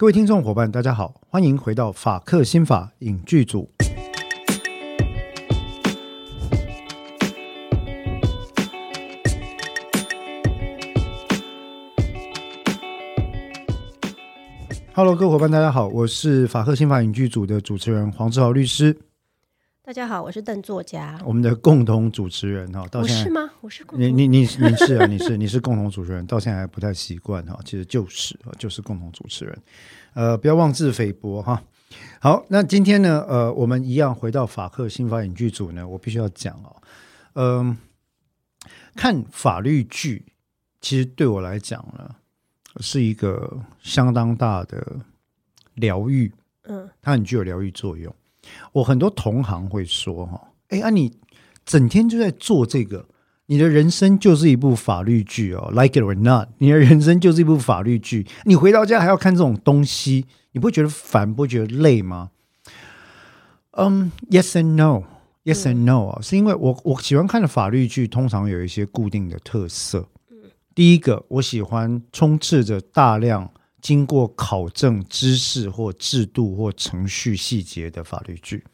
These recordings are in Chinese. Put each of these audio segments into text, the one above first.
各位听众伙伴，大家好，欢迎回到法克新法影剧组。Hello，各位伙伴，大家好，我是法克新法影剧组的主持人黄志豪律师。大家好，我是邓作家，我们的共同主持人哈，到现在是吗？我是你你你你是啊，你是你是共同主持人，到现在还不太习惯哈，其实就是就是共同主持人，呃，不要妄自菲薄哈。好，那今天呢，呃，我们一样回到法克新法影剧组呢，我必须要讲哦，嗯、呃，看法律剧其实对我来讲呢，是一个相当大的疗愈，嗯，它很具有疗愈作用。我很多同行会说哈，哎啊，你整天就在做这个，你的人生就是一部法律剧哦，like it or not，你的人生就是一部法律剧。你回到家还要看这种东西，你不会觉得烦，不会觉得累吗？嗯，um，yes and no，yes and no 啊，是因为我我喜欢看的法律剧通常有一些固定的特色。第一个，我喜欢充斥着大量。经过考证知识或制度或程序细节的法律剧。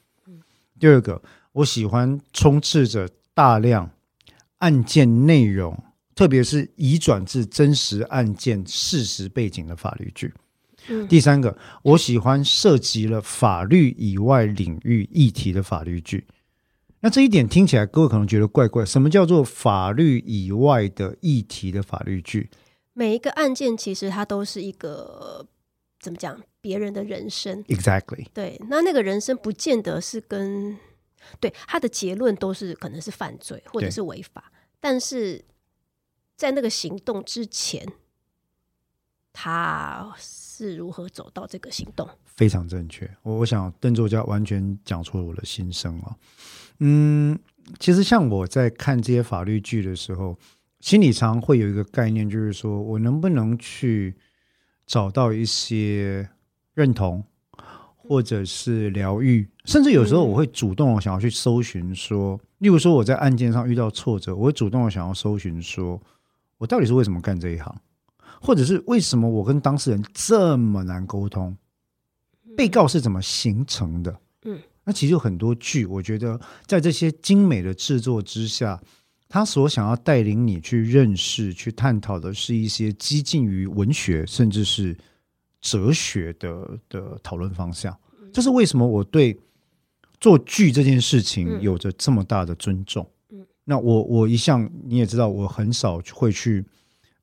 第二个，我喜欢充斥着大量案件内容，特别是移转至真实案件事实背景的法律剧。第三个，我喜欢涉及了法律以外领域议题的法律剧。那这一点听起来，各位可能觉得怪怪。什么叫做法律以外的议题的法律剧？每一个案件其实它都是一个怎么讲？别人的人生，Exactly。对，那那个人生不见得是跟对他的结论都是可能是犯罪或者是违法，但是在那个行动之前，他是如何走到这个行动？非常正确。我我想邓作家完全讲出了我的心声啊。嗯，其实像我在看这些法律剧的时候。心理常会有一个概念，就是说我能不能去找到一些认同，或者是疗愈，甚至有时候我会主动想要去搜寻，说，例如说我在案件上遇到挫折，我会主动的想要搜寻，说我到底是为什么干这一行，或者是为什么我跟当事人这么难沟通，被告是怎么形成的？嗯，那其实有很多剧，我觉得在这些精美的制作之下。他所想要带领你去认识、去探讨的是一些激进于文学甚至是哲学的的讨论方向。这是为什么我对做剧这件事情有着这么大的尊重。那我我一向你也知道，我很少会去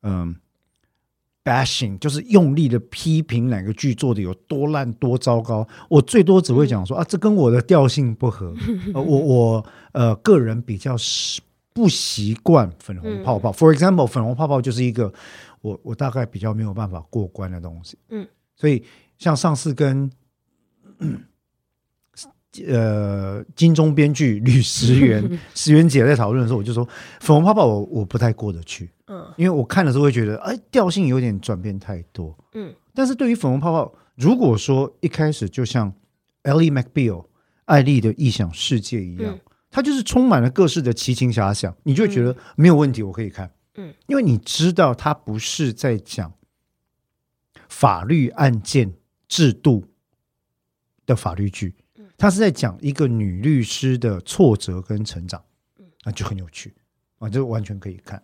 嗯 bashing，就是用力的批评哪个剧做的有多烂多糟糕。我最多只会讲说啊，这跟我的调性不合。我我呃个人比较是。不习惯粉红泡泡。嗯、For example，粉红泡泡就是一个我我大概比较没有办法过关的东西。嗯，所以像上次跟呃金钟编剧吕石原 石原姐在讨论的时候，我就说粉红泡泡我我不太过得去。嗯，因为我看的时候会觉得哎调性有点转变太多。嗯，但是对于粉红泡泡，如果说一开始就像 Ellie McBeal 艾丽的异想世界一样。嗯它就是充满了各式的奇情遐想，你就会觉得没有问题，我可以看。嗯，因为你知道它不是在讲法律案件制度的法律剧，它是在讲一个女律师的挫折跟成长，那就很有趣啊，这完全可以看。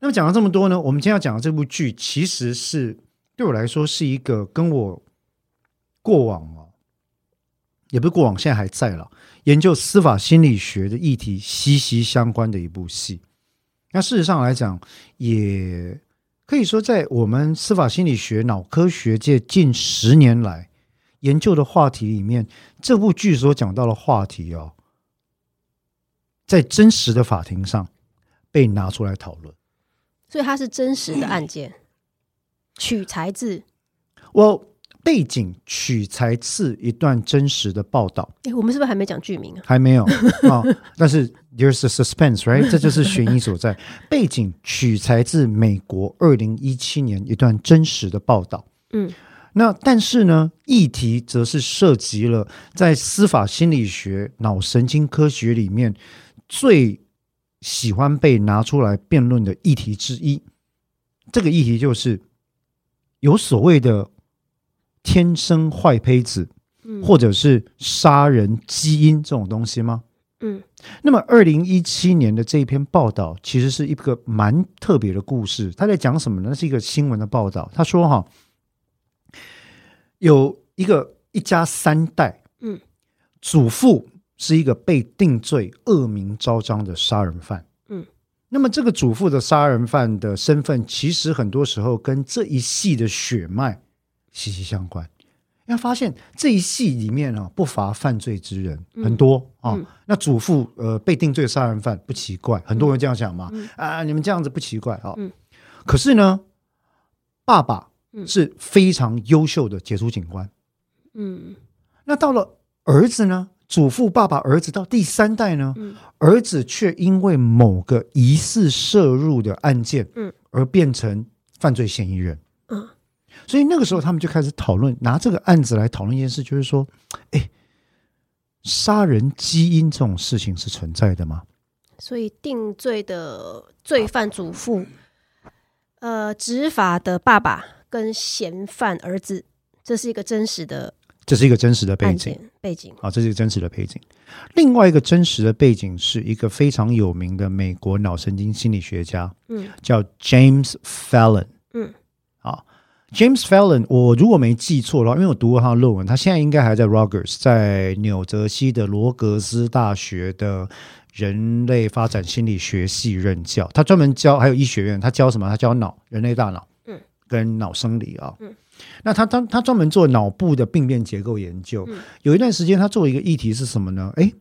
那么讲了这么多呢，我们今天要讲的这部剧，其实是对我来说是一个跟我过往啊。也不是过往，现在还在了。研究司法心理学的议题息息相关的一部戏。那事实上来讲，也可以说在我们司法心理学脑科学界近十年来研究的话题里面，这部剧所讲到的话题哦，在真实的法庭上被拿出来讨论。所以它是真实的案件，取材自我。背景取材自一段真实的报道。哎，我们是不是还没讲剧名啊？还没有啊，但是 there's a suspense，right？这就是悬疑所在。背景取材自美国二零一七年一段真实的报道。嗯，那但是呢，议题则是涉及了在司法心理学、脑神经科学里面最喜欢被拿出来辩论的议题之一。这个议题就是有所谓的。天生坏胚子，嗯，或者是杀人基因这种东西吗？嗯，那么二零一七年的这一篇报道其实是一个蛮特别的故事。他在讲什么呢？那是一个新闻的报道。他说：“哈，有一个一家三代，嗯，祖父是一个被定罪、恶名昭彰的杀人犯。嗯，那么这个祖父的杀人犯的身份，其实很多时候跟这一系的血脉息息相关。”要发现这一系里面啊，不乏犯罪之人，嗯、很多啊。嗯、那祖父呃被定罪杀人犯不奇怪，很多人这样想嘛。嗯、啊，你们这样子不奇怪啊。嗯、可是呢，爸爸是非常优秀的杰出警官。嗯。那到了儿子呢？祖父、爸爸、儿子到第三代呢？嗯、儿子却因为某个疑似涉入的案件，嗯而变成犯罪嫌疑人。嗯。所以那个时候，他们就开始讨论，拿这个案子来讨论一件事，就是说，哎，杀人基因这种事情是存在的吗？所以定罪的罪犯祖父，呃，执法的爸爸跟嫌犯儿子，这是一个真实的，这是一个真实的背景背景啊，这是一个真实的背景。另外一个真实的背景是一个非常有名的美国脑神经心理学家，嗯，叫 James Fallon，嗯，啊。James Fallon，我如果没记错的话，因为我读过他的论文，他现在应该还在 Rutgers，在纽泽西的罗格斯大学的人类发展心理学系任教。他专门教，还有医学院，他教什么？他教脑、人类大脑，嗯，跟脑生理啊。嗯，那他他他专门做脑部的病变结构研究。有一段时间，他做一个议题是什么呢？诶，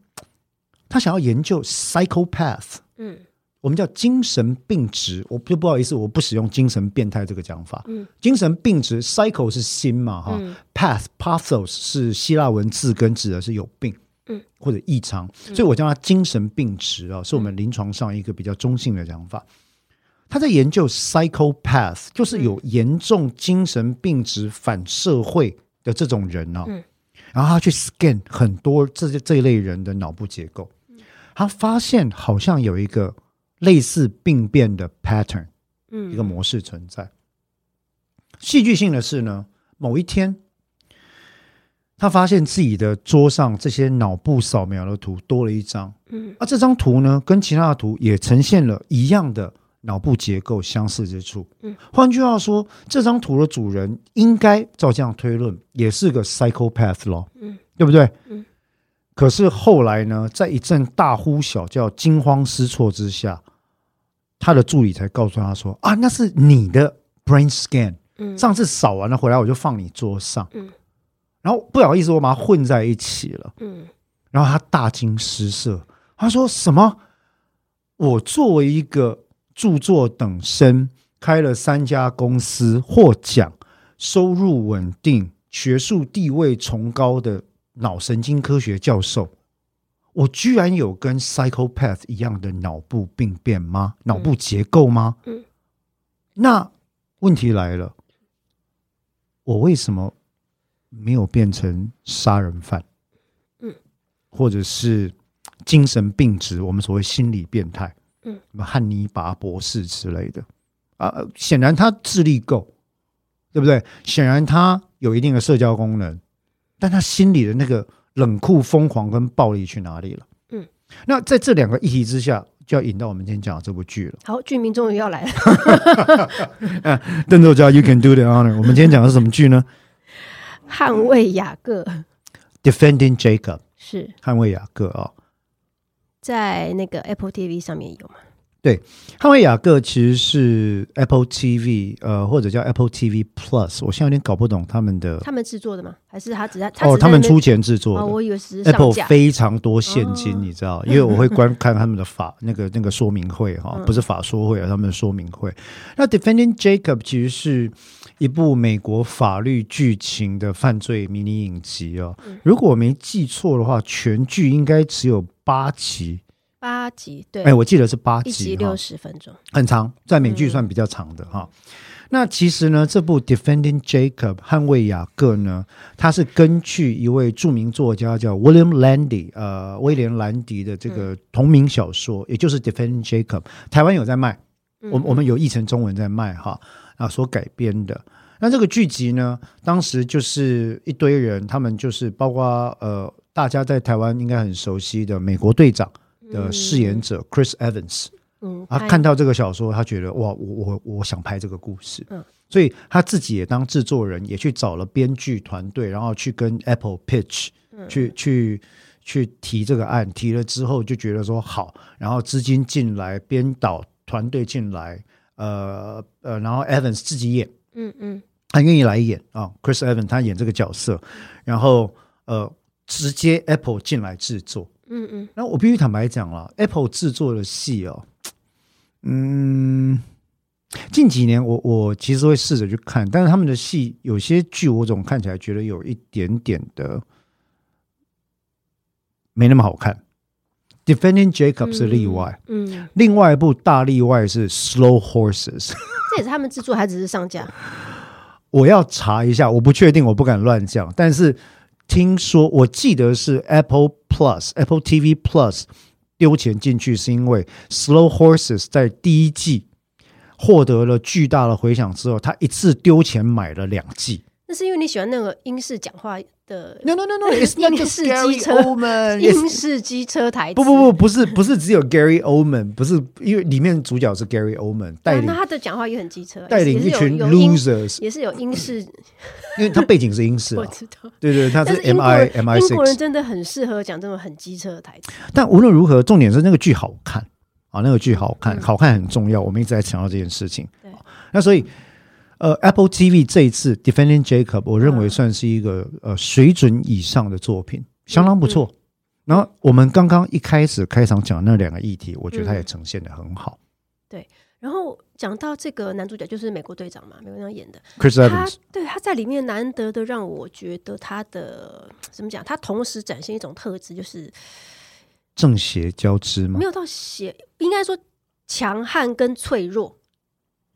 他想要研究 psychopath。嗯。我们叫精神病质，我就不好意思，我不使用精神变态这个讲法。嗯，精神病质，psycho 是心嘛，哈、嗯、，path pathos 是希腊文字根，指的是有病，嗯，或者异常，所以我叫它精神病质啊，是我们临床上一个比较中性的讲法。他在研究 psychopath，就是有严重精神病质反社会的这种人啊，嗯，然后他去 scan 很多这些这一类人的脑部结构，他发现好像有一个。类似病变的 pattern，嗯一个模式存在。戏剧性的是呢，某一天，他发现自己的桌上这些脑部扫描的图多了一张。嗯，而这张图呢，跟其他的图也呈现了一样的脑部结构相似之处。嗯，换句话说，这张图的主人应该照这样推论，也是个 psychopath 咯。嗯，对不对？嗯。可是后来呢，在一阵大呼小叫、惊慌失措之下。他的助理才告诉他说：“啊，那是你的 brain scan，上次扫完了回来我就放你桌上，然后不好意思，我把它混在一起了，嗯。然后他大惊失色，他说什么？我作为一个著作等身、开了三家公司、获奖、收入稳定、学术地位崇高的脑神经科学教授。”我居然有跟 psychopath 一样的脑部病变吗？脑部结构吗？嗯，那问题来了，我为什么没有变成杀人犯？嗯，或者是精神病质？我们所谓心理变态？嗯，什么汉尼拔博士之类的啊？显然他智力够，对不对？显然他有一定的社交功能，但他心里的那个。冷酷、疯狂跟暴力去哪里了？嗯，那在这两个议题之下，就要引到我们今天讲的这部剧了。好，剧名终于要来了。邓作家，You can do the honor。我们今天讲的是什么剧呢？捍卫雅各。Defending Jacob 是捍卫雅各啊、哦，在那个 Apple TV 上面有吗？对，捍卫雅各其实是 Apple TV，呃，或者叫 Apple TV Plus，我现在有点搞不懂他们的。他们制作的吗？还是他只在？哦，他们出钱制作的。哦，我以为是 Apple 非常多现金，哦、你知道？因为我会观看他们的法那个那个说明会哈，不是法说会啊，他们的说明会。嗯、那 Defending Jacob 其实是一部美国法律剧情的犯罪迷你影集哦。嗯、如果我没记错的话，全剧应该只有八集。八集对，哎，我记得是八集，一集六十分钟，很长，在美剧算比较长的哈。嗯、那其实呢，这部《Defending Jacob》捍卫雅各呢，它是根据一位著名作家叫 William Landy，呃，威廉兰迪的这个同名小说，嗯、也就是《Defending Jacob》，台湾有在卖，我、嗯、我们有译成中文在卖哈啊，所改编的。那这个剧集呢，当时就是一堆人，他们就是包括呃，大家在台湾应该很熟悉的美国队长的饰演者 Chris Evans，嗯，他看到这个小说，他觉得哇，我我我想拍这个故事，嗯，所以他自己也当制作人，也去找了编剧团队，然后去跟 Apple pitch，去去去提这个案，提了之后就觉得说好，然后资金进来，编导团队进来，呃呃，然后 Evans 自己演，嗯嗯。他愿意来演啊，Chris Evans 他演这个角色，然后呃，直接 Apple 进来制作，嗯嗯。那我必须坦白讲了，Apple 制作的戏哦，嗯，近几年我我其实会试着去看，但是他们的戏有些剧我总看起来觉得有一点点的没那么好看。Defending Jacob 是例外，嗯，嗯，另外一部大例外是 Slow Horses，这也是他们制作还只是上架？我要查一下，我不确定，我不敢乱讲。但是听说，我记得是 Apple Plus、Apple TV Plus 丢钱进去，是因为 Slow Horses 在第一季获得了巨大的回响之后，他一次丢钱买了两季。那是因为你喜欢那个英式讲话。的 no no no no，英式机车，英式机车台词。不不不，不是不是只有 Gary Oldman，不是因为里面主角是 Gary Oldman 带领，那他的讲话也很机车，带领一群 losers，也是有英式，因为他背景是英式，我知道，对对，他是 MI MI6，英国人真的很适合讲这种很机车的台词。但无论如何，重点是那个剧好看啊，那个剧好看，好看很重要，我们一直在强调这件事情。对，那所以。呃，Apple TV 这一次《Defending Jacob》，我认为算是一个呃水准以上的作品，相当不错。然后我们刚刚一开始开场讲那两个议题，我觉得他也呈现的很好。对，然后讲到这个男主角就是美国队长嘛，美国队长演的 Chris Evans，对，他在里面难得的让我觉得他的怎么讲？他同时展现一种特质，就是正邪交织吗？没有到邪，应该说强悍跟脆弱。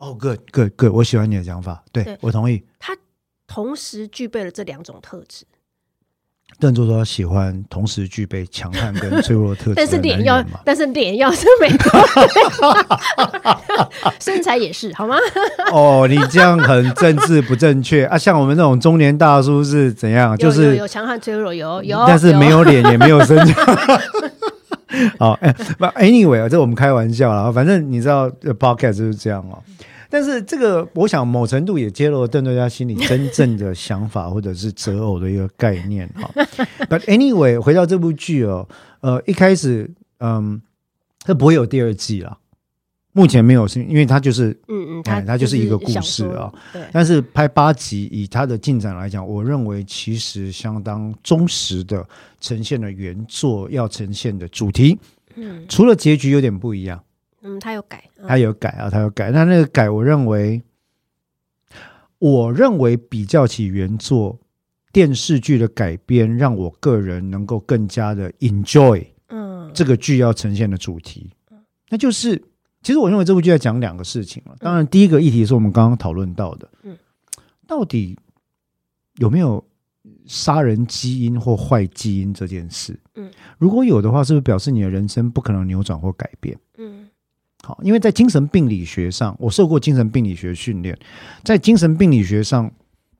哦、oh，good，good，good，我喜欢你的讲法，对，对我同意。他同时具备了这两种特质。邓作说他喜欢同时具备强悍跟脆弱的特质，但是脸要，但是脸要是美国，身材也是好吗？哦，oh, 你这样很政治不正确啊！像我们这种中年大叔是怎样？就是有强悍脆弱，有有，但是没有脸 也没有身材。好，哎，不，anyway 啊，这我们开玩笑啦。反正你知道，podcast 就是这样哦。但是这个，我想某程度也揭露了邓作家心里真正的想法，或者是择偶的一个概念哈。But anyway，回到这部剧哦，呃，一开始，嗯，它不会有第二季了。目前没有，是因为它就是，嗯嗯，它它就是一个故事啊。对。但是拍八集，以它的进展来讲，我认为其实相当忠实的呈现了原作要呈现的主题。嗯。除了结局有点不一样。嗯，他有改，他有改啊，他有改。那那个改，我认为，我认为比较起原作电视剧的改编，让我个人能够更加的 enjoy，嗯，这个剧要呈现的主题，嗯，那就是，其实我认为这部剧在讲两个事情了。当然，第一个议题是我们刚刚讨论到的，嗯，到底有没有杀人基因或坏基因这件事？嗯，如果有的话，是不是表示你的人生不可能扭转或改变？嗯。好，因为在精神病理学上，我受过精神病理学训练，在精神病理学上，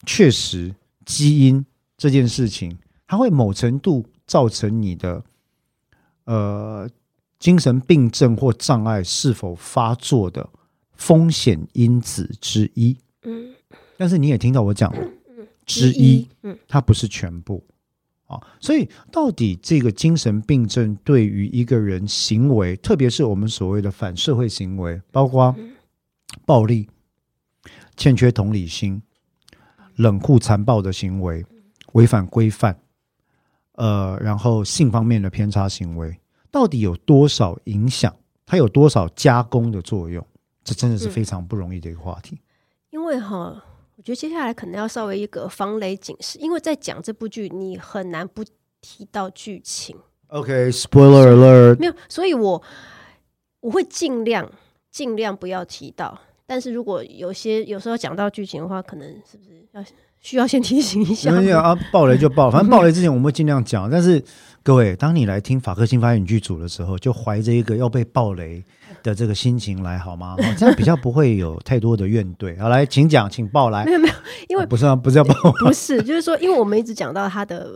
确实基因这件事情，它会某程度造成你的呃精神病症或障碍是否发作的风险因子之一。嗯，但是你也听到我讲了，之一，嗯，它不是全部。啊，所以到底这个精神病症对于一个人行为，特别是我们所谓的反社会行为，包括暴力、欠缺同理心、冷酷残暴的行为、违反规范，呃，然后性方面的偏差行为，到底有多少影响？它有多少加工的作用？这真的是非常不容易的一个话题。因为哈。我觉得接下来可能要稍微一个防雷警示，因为在讲这部剧，你很难不提到剧情。OK，Spoiler alert。没有，所以我我会尽量尽量不要提到。但是如果有些有时候讲到剧情的话，可能是不是要需要先提醒一下。没有啊，暴雷就爆，反正 暴雷之前我们会尽量讲。但是各位，当你来听法克新发言剧组的时候，就怀着一个要被暴雷的这个心情来好吗？这样比较不会有太多的怨怼。好，来，请讲，请报来。没有没有，因为、啊、不是啊，不是要报，不是，就是说，因为我们一直讲到他的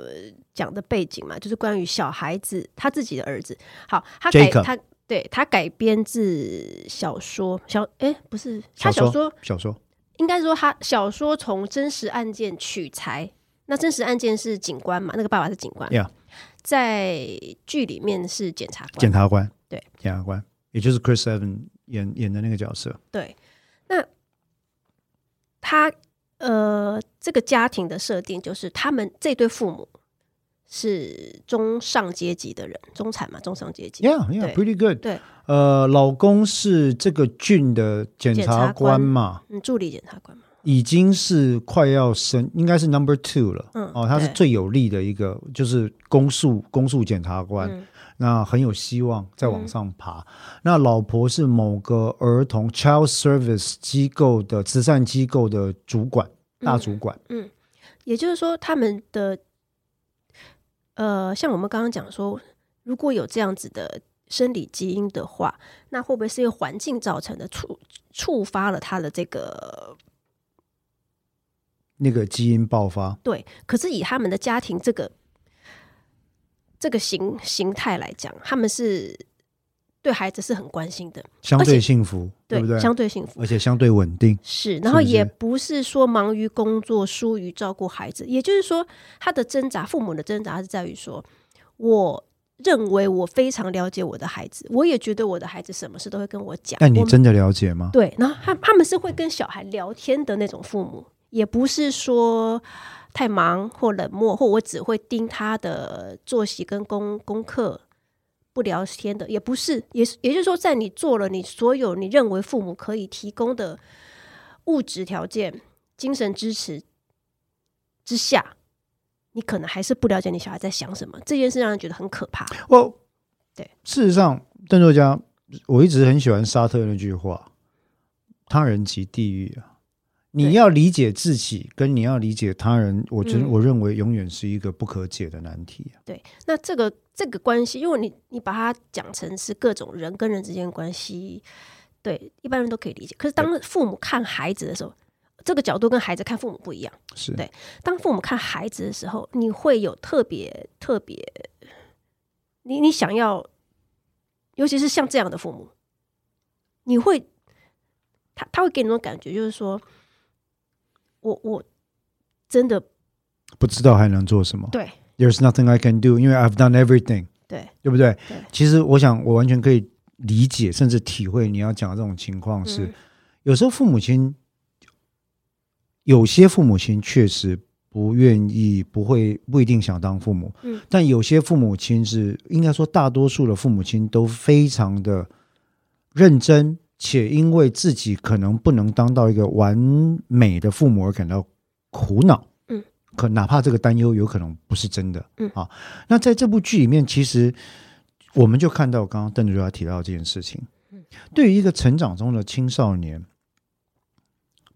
讲的背景嘛，就是关于小孩子他自己的儿子。好，他改他对他改编自小说小哎不是他小说小说。应该说，他小说从真实案件取材。那真实案件是警官嘛？那个爸爸是警官。Yeah. 在剧里面是检察官。检察官，对，检察官，也就是 Chris Evans 演演的那个角色。对，那他呃，这个家庭的设定就是，他们这对父母是中上阶级的人，中产嘛，中上阶级。Yeah, yeah, pretty good。对。呃，老公是这个郡的检察官嘛？嗯，助理检察官嘛，已经是快要升，应该是 number two 了。嗯，哦，他是最有力的一个，就是公诉公诉检察官，嗯，那很有希望再往上爬，嗯。那老婆是某个儿童 child service 机构的慈善机构的主管，大主管。嗯，嗯，也就是说，他们的呃，像我们刚刚讲说，如果有这样子的。生理基因的话，那会不会是因为环境造成的触触发了他的这个那个基因爆发？对，可是以他们的家庭这个这个形形态来讲，他们是对孩子是很关心的，相对幸福，对，对不对？相对幸福，而且相对稳定。是，然后也不是说忙于工作，疏于照顾孩子。也就是说，他的挣扎，父母的挣扎是在于说，我。认为我非常了解我的孩子，我也觉得我的孩子什么事都会跟我讲。但你真的了解吗？对，然后他他们是会跟小孩聊天的那种父母，也不是说太忙或冷漠，或我只会盯他的作息跟功功课不聊天的，也不是，也是，也就是说，在你做了你所有你认为父母可以提供的物质条件、精神支持之下。你可能还是不了解你小孩在想什么，这件事让人觉得很可怕。哦，对，事实上，邓作家，我一直很喜欢沙特那句话：“他人即地狱啊！”你要理解自己，跟你要理解他人，我觉得我认为永远是一个不可解的难题啊。对，那这个这个关系，因为你你把它讲成是各种人跟人之间的关系，对一般人都可以理解。可是当父母看孩子的时候，这个角度跟孩子看父母不一样，是对。当父母看孩子的时候，你会有特别特别，你你想要，尤其是像这样的父母，你会，他他会给你那种感觉，就是说，我我真的不知道还能做什么。对，There's nothing I can do，因为 I've done everything。对，对不对？对。其实我想，我完全可以理解，甚至体会你要讲的这种情况是，嗯、有时候父母亲。有些父母亲确实不愿意，不会不一定想当父母，嗯，但有些父母亲是应该说，大多数的父母亲都非常的认真，且因为自己可能不能当到一个完美的父母而感到苦恼，嗯，可哪怕这个担忧有可能不是真的，嗯啊，那在这部剧里面，其实我们就看到刚刚邓主任提到这件事情，嗯，对于一个成长中的青少年。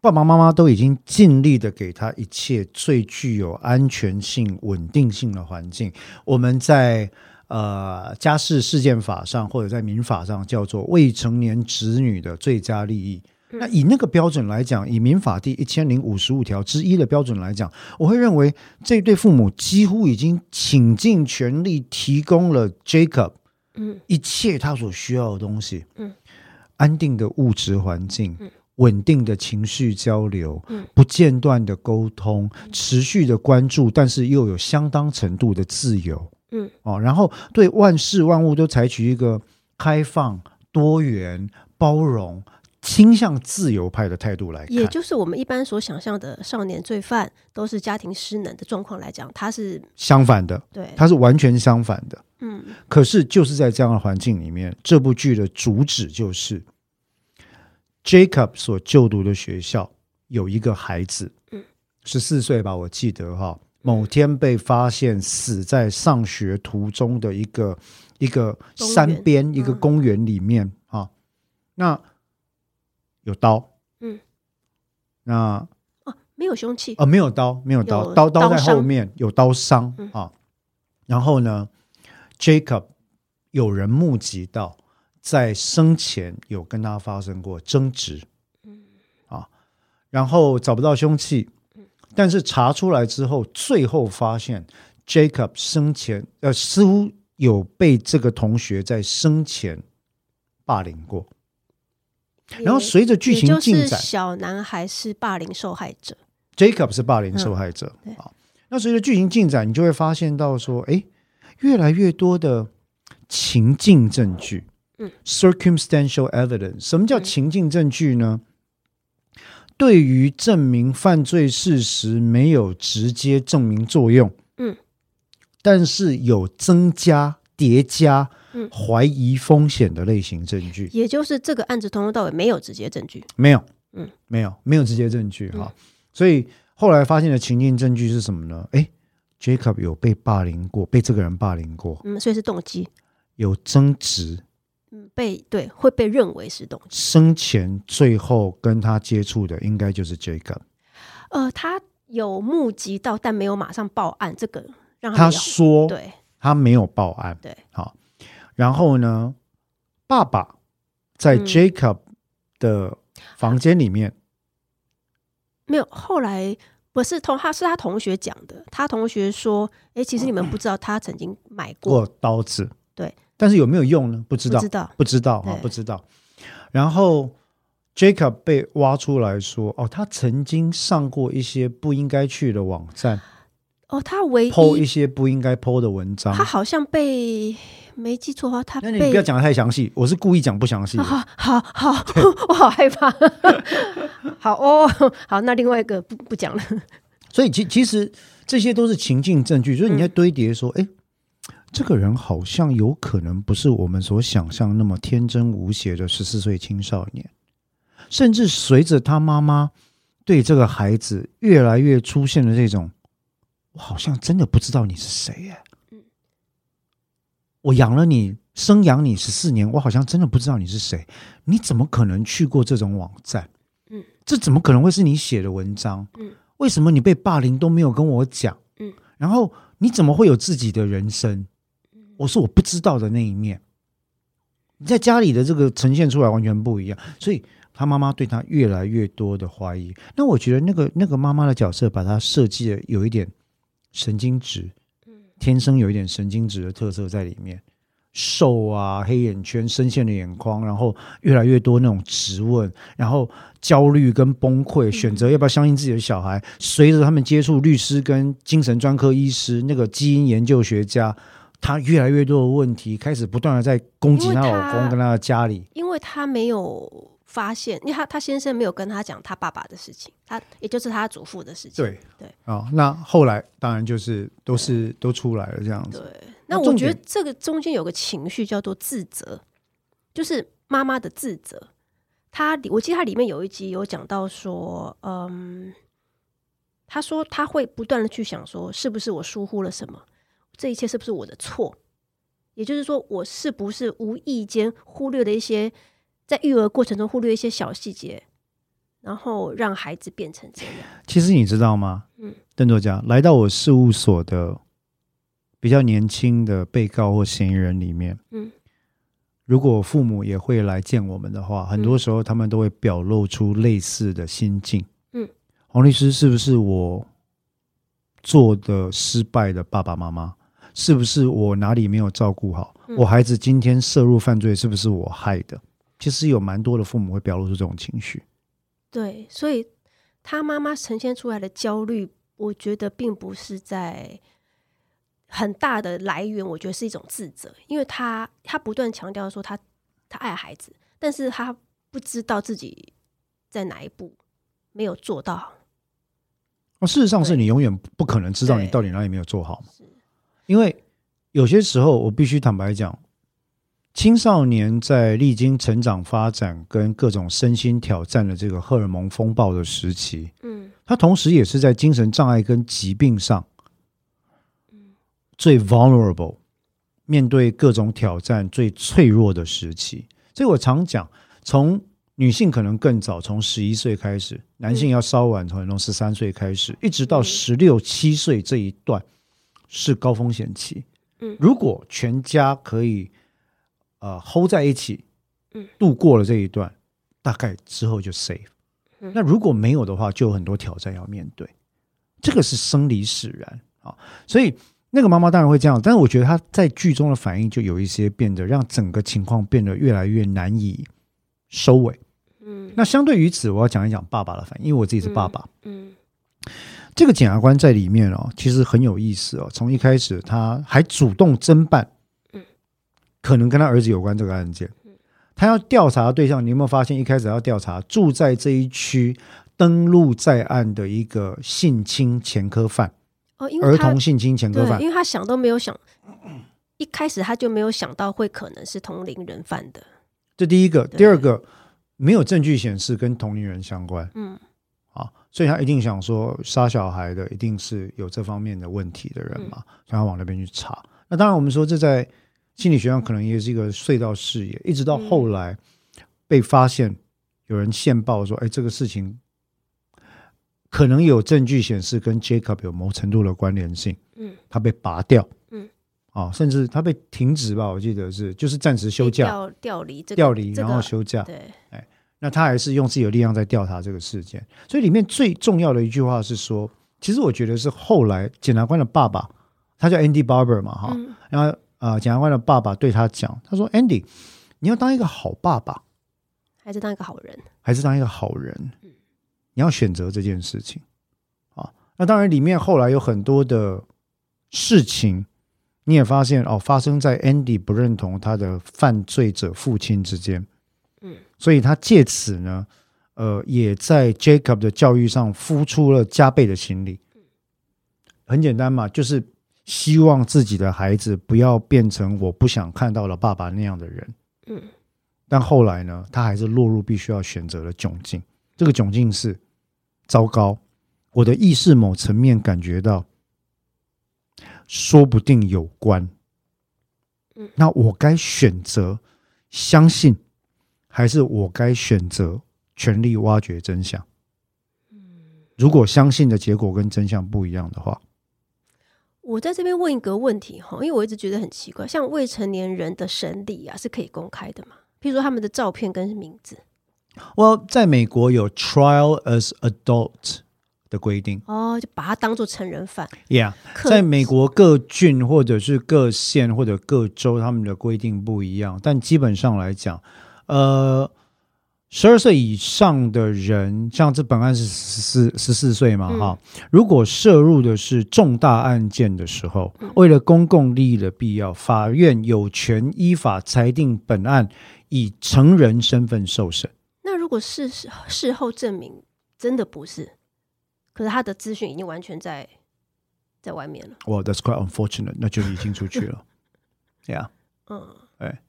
爸爸妈妈都已经尽力的给他一切最具有安全性、稳定性的环境。我们在呃家事事件法上或者在民法上叫做未成年子女的最佳利益。那以那个标准来讲，以民法第一千零五十五条之一的标准来讲，我会认为这对父母几乎已经倾尽全力提供了 Jacob 嗯。一切他所需要的东西。嗯。安定的物质环境嗯。稳定的情绪交流，嗯。不间断的沟通，持续的关注，但是又有相当程度的自由，嗯，哦，然后对万事万物都采取一个开放、多元、包容、倾向自由派的态度来看，也就是我们一般所想象的少年罪犯都是家庭失能的状况来讲，他是相反的，对，他是完全相反的，嗯，可是就是在这样的环境里面，这部剧的主旨就是。Jacob 所就读的学校有一个孩子，嗯，十四岁吧，我记得哈，某天被发现死在上学途中的一个一个山边一个公园里面啊，那有刀，嗯，那哦没有凶器。啊、呃，没有刀，没有刀，刀刀在后面有刀伤啊、嗯。然后呢，Jacob 有人目击到在生前有跟他发生过争执，嗯。啊，然后找不到凶器，但是查出来之后，最后发现 Jacob 生前呃似乎有被这个同学在生前霸凌过。然后随着剧情进展，小男孩是霸凌受害者，Jacob 是霸凌受害者。啊、嗯，那随着剧情进展，你就会发现到说，哎，越来越多的情境证据，嗯，circumstantial evidence。什么叫情境证据呢？嗯、对于证明犯罪事实没有直接证明作用，嗯，但是有增加叠加。怀疑风险的类型证据，也就是这个案子从头到尾没有直接证据，没有，嗯，没有，没有直接证据哈、嗯。所以后来发现的情境证据是什么呢？哎，Jacob 有被霸凌过，被这个人霸凌过，嗯，所以是动机，有争执，嗯，被对会被认为是动机。生前最后跟他接触的应该就是 Jacob，呃，他有目击到，但没有马上报案，这个让他，他说，对，他没有报案，对，好。然后呢，爸爸在 Jacob 的房间里面、嗯、没有。后来不是同他是他同学讲的，他同学说：“哎，其实你们不知道他曾经买过刀子，对，但是有没有用呢？不知道，不知道，不知道啊，不知道。然后 Jacob 被挖出来说：哦，他曾经上过一些不应该去的网站，哦，他唯一一些不应该 po 的文章，他好像被。”没记错的话，他那你不要讲的太详细，我是故意讲不详细。好好好，我好害怕。好哦，好，那另外一个不不讲了。所以其其实这些都是情境证据，就是你在堆叠说，哎、嗯，这个人好像有可能不是我们所想象那么天真无邪的十四岁青少年，甚至随着他妈妈对这个孩子越来越出现的这种，我好像真的不知道你是谁耶。我养了你，生养你十四年，我好像真的不知道你是谁。你怎么可能去过这种网站？嗯，这怎么可能会是你写的文章？嗯，为什么你被霸凌都没有跟我讲？嗯，然后你怎么会有自己的人生？我是我不知道的那一面。你在家里的这个呈现出来完全不一样，所以他妈妈对他越来越多的怀疑。那我觉得那个那个妈妈的角色把他设计的有一点神经质。天生有一点神经质的特色在里面，瘦啊，黑眼圈，深陷的眼眶，然后越来越多那种质问，然后焦虑跟崩溃，选择要不要相信自己的小孩。随着他们接触律师跟精神专科医师，那个基因研究学家，他越来越多的问题开始不断的在攻击她老公跟她的家里，因为她没有。发现，因为他他先生没有跟他讲他爸爸的事情，他也就是他祖父的事情。对对啊、哦，那后来当然就是都是都出来了这样子。对，那我觉得这个中间有个情绪叫做自责，就是妈妈的自责。他我记得他里面有一集有讲到说，嗯，他说他会不断的去想说，是不是我疏忽了什么？这一切是不是我的错？也就是说，我是不是无意间忽略了一些？在育儿过程中忽略一些小细节，然后让孩子变成这样。其实你知道吗？嗯，邓作家来到我事务所的比较年轻的被告或嫌疑人里面，嗯，如果父母也会来见我们的话，很多时候他们都会表露出类似的心境。嗯，黄律师是不是我做的失败的爸爸妈妈？是不是我哪里没有照顾好？我孩子今天涉入犯罪，是不是我害的？其实有蛮多的父母会表露出这种情绪，对，所以他妈妈呈现出来的焦虑，我觉得并不是在很大的来源，我觉得是一种自责，因为他他不断强调说他他爱孩子，但是他不知道自己在哪一步没有做到。哦，事实上是你永远不可能知道你到底哪里没有做好，因为有些时候我必须坦白讲。青少年在历经成长发展跟各种身心挑战的这个荷尔蒙风暴的时期，嗯，他同时也是在精神障碍跟疾病上，最 vulnerable，面对各种挑战最脆弱的时期。所以我常讲，从女性可能更早，从十一岁开始；男性要稍晚，从从十三岁开始，一直到十六七岁这一段是高风险期。如果全家可以呃 hold 在一起，度过了这一段，大概之后就 safe。那如果没有的话，就有很多挑战要面对。这个是生理使然啊，所以那个妈妈当然会这样，但是我觉得她在剧中的反应就有一些变得让整个情况变得越来越难以收尾。嗯，那相对于此，我要讲一讲爸爸的反应，因为我自己是爸爸。嗯，这个检察官在里面哦，其实很有意思哦。从一开始他还主动侦办，可能跟他儿子有关这个案件。他要调查的对象，你有没有发现一开始要调查住在这一区？登录在案的一个性侵前科犯哦，因为儿童性侵前科犯，因为他想都没有想，一开始他就没有想到会可能是同龄人犯的。这第一个，第二个没有证据显示跟同龄人相关，嗯，啊，所以他一定想说杀小孩的一定是有这方面的问题的人嘛，想要往那边去查。那当然，我们说这在心理学上可能也是一个隧道视野，一直到后来被发现有人线报说，哎，这个事情。可能有证据显示跟 Jacob 有某程度的关联性，嗯，他被拔掉，嗯，啊，甚至他被停职吧，我记得是，就是暂时休假，调调离，调离，然后休假，对，哎，那他还是用自己的力量在调查这个事件，所以里面最重要的一句话是说，其实我觉得是后来检察官的爸爸，他叫 Andy Barber 嘛，哈，然后呃，检察官的爸爸对他讲，他说，Andy，你要当一个好爸爸，还是当一个好人，还是当一个好人？你要选择这件事情，啊，那当然里面后来有很多的事情，你也发现哦，发生在 Andy 不认同他的犯罪者父亲之间，嗯，所以他借此呢，呃，也在 Jacob 的教育上付出了加倍的心力。很简单嘛，就是希望自己的孩子不要变成我不想看到了爸爸那样的人，嗯，但后来呢，他还是落入必须要选择的窘境。这个窘境是糟糕，我的意识某层面感觉到，说不定有关。那我该选择相信，还是我该选择全力挖掘真相？如果相信的结果跟真相不一样的话，我在这边问一个问题哈，因为我一直觉得很奇怪，像未成年人的审理啊，是可以公开的吗？譬如说他们的照片跟名字。我、well, 在美国有 trial as adult 的规定哦，就把它当做成人犯。Yeah，在美国各郡或者是各县或者各州，他们的规定不一样，但基本上来讲，呃，十二岁以上的人，像这本案是十四十四岁嘛，哈、嗯，如果涉入的是重大案件的时候，嗯、为了公共利益的必要，法院有权依法裁定本案以成人身份受审。那如果事实事后证明真的不是，可是他的资讯已经完全在在外面了。哇、well，That's quite unfortunate，那就已经出去了。呀 Yeah，嗯，哎，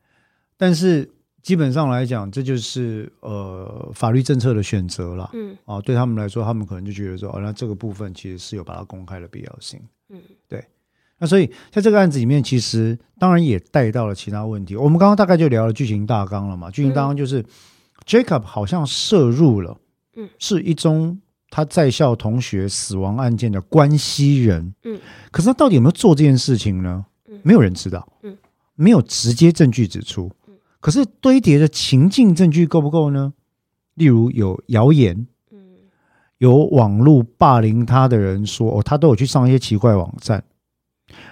但是基本上来讲，这就是呃法律政策的选择了。嗯，啊，对他们来说，他们可能就觉得说，哦，那这个部分其实是有把它公开的必要性。嗯，对。那所以在这个案子里面，其实当然也带到了其他问题。我们刚刚大概就聊了剧情大纲了嘛，剧情大纲就是。嗯 Jacob 好像涉入了，嗯，是一宗他在校同学死亡案件的关系人，嗯，可是他到底有没有做这件事情呢？嗯，没有人知道，嗯，没有直接证据指出，嗯，可是堆叠的情境证据够不够呢？例如有谣言，嗯，有网络霸凌他的人说，哦，他都有去上一些奇怪网站，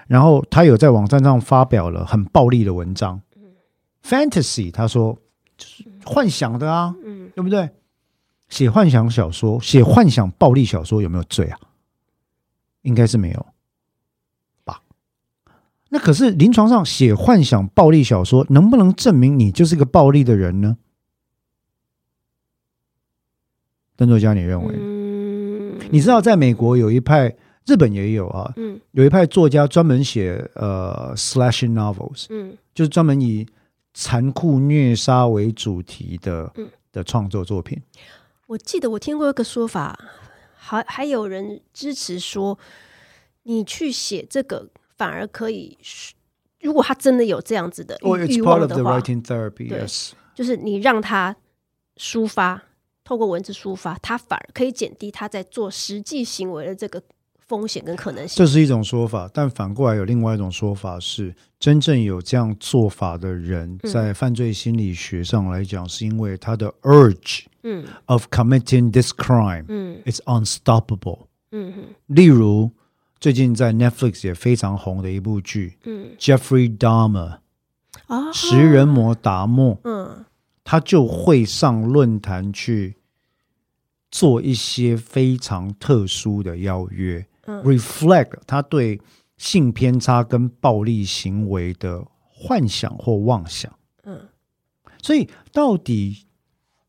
然后他有在网站上发表了很暴力的文章，，fantasy，他说。就是幻想的啊，嗯，对不对？写幻想小说、写幻想暴力小说有没有罪啊？应该是没有？那可是临床上写幻想暴力小说，能不能证明你就是个暴力的人呢？邓作家，你认为？嗯，你知道在美国有一派，日本也有啊，嗯，有一派作家专门写呃 slashing novels，嗯，就是专门以。残酷虐杀为主题的的创作作品，我记得我听过一个说法，还还有人支持说，你去写这个反而可以，如果他真的有这样子的欲望的话，对，就是你让他抒发，透过文字抒发，他反而可以减低他在做实际行为的这个风险跟可能性。这是一种说法，但反过来有另外一种说法是，真正有这样做法的人，在犯罪心理学上来讲，是因为他的 urge，嗯，of committing this crime，嗯，it's unstoppable，嗯哼。例如，最近在 Netflix 也非常红的一部剧，嗯，Jeffrey Dahmer，啊，食人魔达莫，嗯，他就会上论坛去做一些非常特殊的邀约。reflect 他对性偏差跟暴力行为的幻想或妄想，嗯，所以到底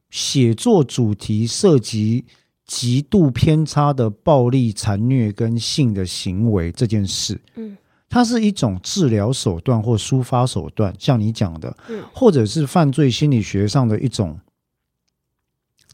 写作主题涉及极度偏差的暴力残虐跟性的行为这件事，嗯，它是一种治疗手段或抒发手段，像你讲的，嗯，或者是犯罪心理学上的一种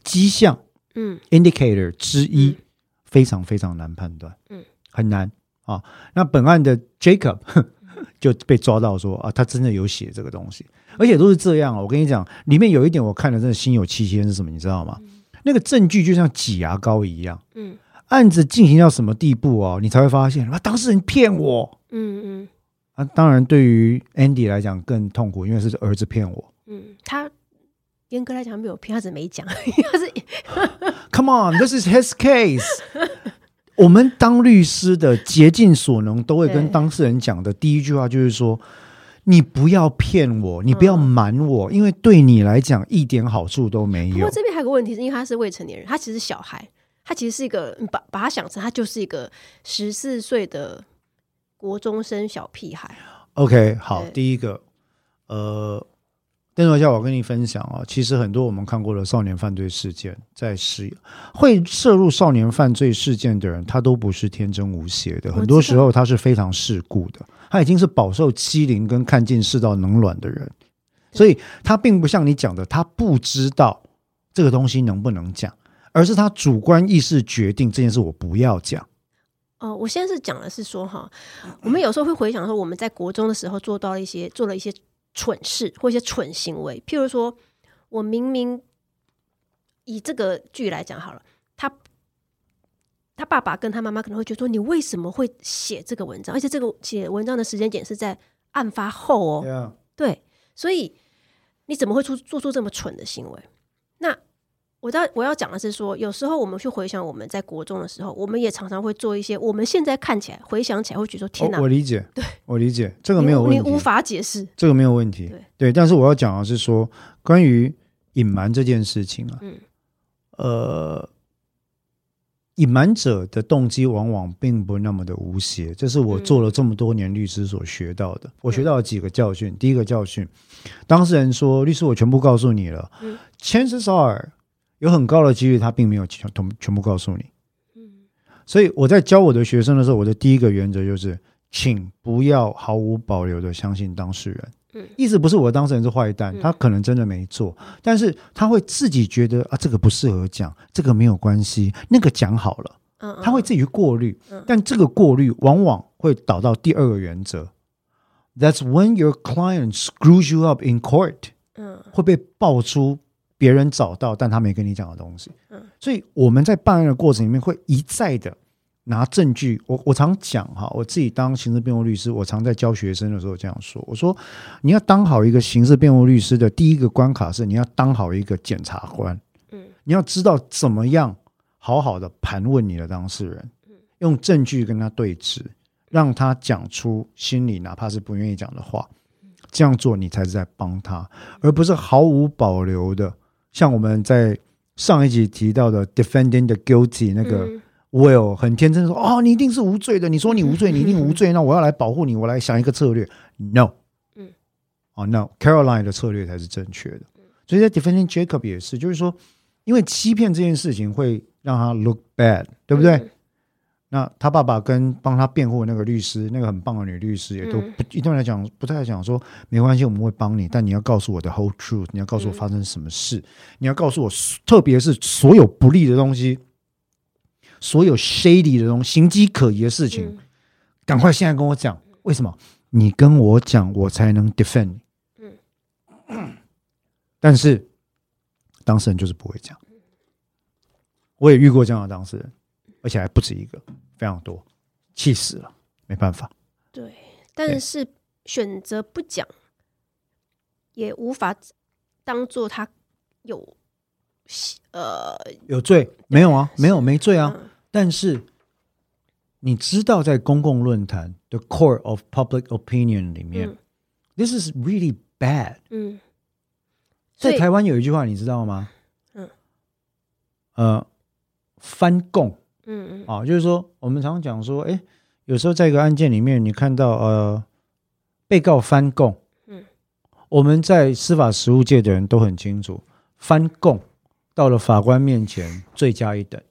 迹象，嗯，indicator 之一。非常非常难判断，嗯，很难啊。那本案的 Jacob 就被抓到说啊，他真的有写这个东西，而且都是这样。我跟你讲，里面有一点我看了真的心有戚戚，是什么？你知道吗？嗯、那个证据就像挤牙膏一样，嗯，案子进行到什么地步哦，你才会发现啊，当事人骗我，嗯嗯。啊，当然对于 Andy 来讲更痛苦，因为是儿子骗我，嗯，他。严格来讲没有骗，他只没讲。他是 Come on, this is his case。我们当律师的竭尽所能，都会跟当事人讲的第一句话就是说：你不要骗我，你不要瞒我，因为对你来讲一点好处都没有。不过这边还有个问题，是因为他是未成年人，他其实小孩，他其实是一个把把他想成他就是一个十四岁的国中生小屁孩。OK，好，第一个，呃。邓若夏，我跟你分享啊，其实很多我们看过的少年犯罪事件，在是会涉入少年犯罪事件的人，他都不是天真无邪的，很多时候他是非常世故的，他已经是饱受欺凌跟看尽世道冷暖的人，所以他并不像你讲的，他不知道这个东西能不能讲，而是他主观意识决定这件事我不要讲。哦，我现在是讲的是说哈，我们有时候会回想说，我们在国中的时候做到了一些做了一些。蠢事或一些蠢行为，譬如说，我明明以这个剧来讲好了，他他爸爸跟他妈妈可能会觉得说，你为什么会写这个文章？而且这个写文章的时间点是在案发后哦，Yeah. 对，所以你怎么会出做出这么蠢的行为？那。我要我要讲的是说，有时候我们去回想我们在国中的时候，我们也常常会做一些我们现在看起来回想起来会觉得天哪，我理解，对，我理解这个没有问题，你无法解释，这个没有问题，对对。但是我要讲的是说，关于隐瞒这件事情啊，嗯，呃，隐瞒者的动机往往并不那么的无邪，这是我做了这么多年律师所学到的。我学到了几个教训，第一个教训，当事人说律师，我全部告诉你了，Chances are。有很高的几率，他并没有全全全部告诉你。嗯所以我在教我的学生的时候，我的第一个原则就是，请不要毫无保留的相信当事人。意思不是我的当事人是坏蛋，他可能真的没做，但是他会自己觉得啊，这个不适合讲，这个没有关系，那个讲好了，他会自己去过滤。但这个过滤往往会导到第二个原则，That's when your client screws you up in court，会被爆出。别人找到，但他没跟你讲的东西，嗯，所以我们在办案的过程里面会一再的拿证据。我我常讲哈，我自己当刑事辩护律师，我常在教学生的时候这样说：我说，你要当好一个刑事辩护律师的第一个关卡是，你要当好一个检察官，嗯，你要知道怎么样好好的盘问你的当事人，用证据跟他对峙，让他讲出心里哪怕是不愿意讲的话，这样做你才是在帮他，而不是毫无保留的。像我们在上一集提到的 defending the guilty 那个 Will 很天真说哦，你一定是无罪的，你说你无罪，你一定无罪，那我要来保护你，我来想一个策略。No，嗯，哦 No，Caroline 的策略才是正确的。所以在 defending Jacob 也是，就是说，因为欺骗这件事情会让他 look bad，对不对？那他爸爸跟帮他辩护的那个律师，那个很棒的女律师，也都不一般来讲不太讲说没关系，我们会帮你，但你要告诉我的 whole truth，你要告诉我发生什么事，你要告诉我，特别是所有不利的东西，所有 shady 的东西，形迹可疑的事情，赶快现在跟我讲，为什么？你跟我讲，我才能 defend 你。嗯 但是。当事人就是不会讲。我也遇过这样的当事人，而且还不止一个，非常多，气死了，没办法。对，但是选择不讲，也无法当做他有呃有罪，没有啊，没有没罪啊。嗯、但是你知道，在公共论坛 The Court of Public Opinion 里面、嗯、，This is really bad。嗯，在台湾有一句话，你知道吗？嗯，呃。翻供，嗯嗯，啊，就是说，我们常常讲说，哎，有时候在一个案件里面，你看到呃，被告翻供，嗯，我们在司法实务界的人都很清楚，翻供到了法官面前，罪加一等，嗯，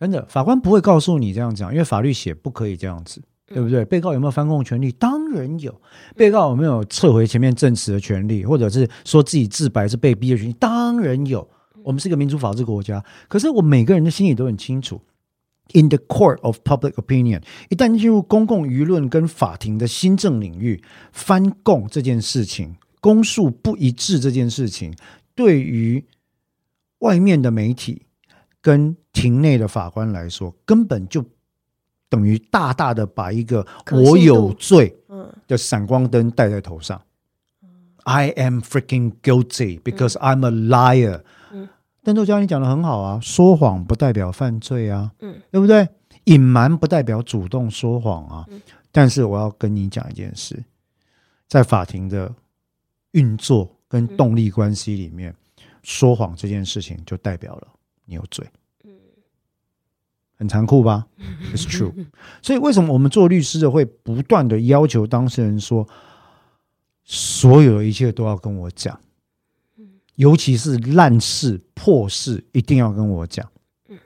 真的，法官不会告诉你这样讲，因为法律写不可以这样子，对不对？被告有没有翻供权利？当然有。被告有没有撤回前面证词的权利，或者是说自己自白是被逼的权利？当然有。我们是一个民主法治国家，可是我每个人的心里都很清楚，in the court of public opinion，一旦进入公共舆论跟法庭的新政领域，翻供这件事情，公诉不一致这件事情，对于外面的媒体跟庭内的法官来说，根本就等于大大的把一个我有罪的闪光灯戴在头上。I am freaking guilty because I'm a liar。邓作家，你讲的很好啊，说谎不代表犯罪啊，嗯，对不对？隐瞒不代表主动说谎啊。嗯，但是我要跟你讲一件事，在法庭的运作跟动力关系里面，嗯，说谎这件事情就代表了你有罪。嗯，很残酷吧？It's true。所以为什么我们做律师的会不断的要求当事人说，所有的一切都要跟我讲？尤其是烂事破事，一定要跟我讲。嗯，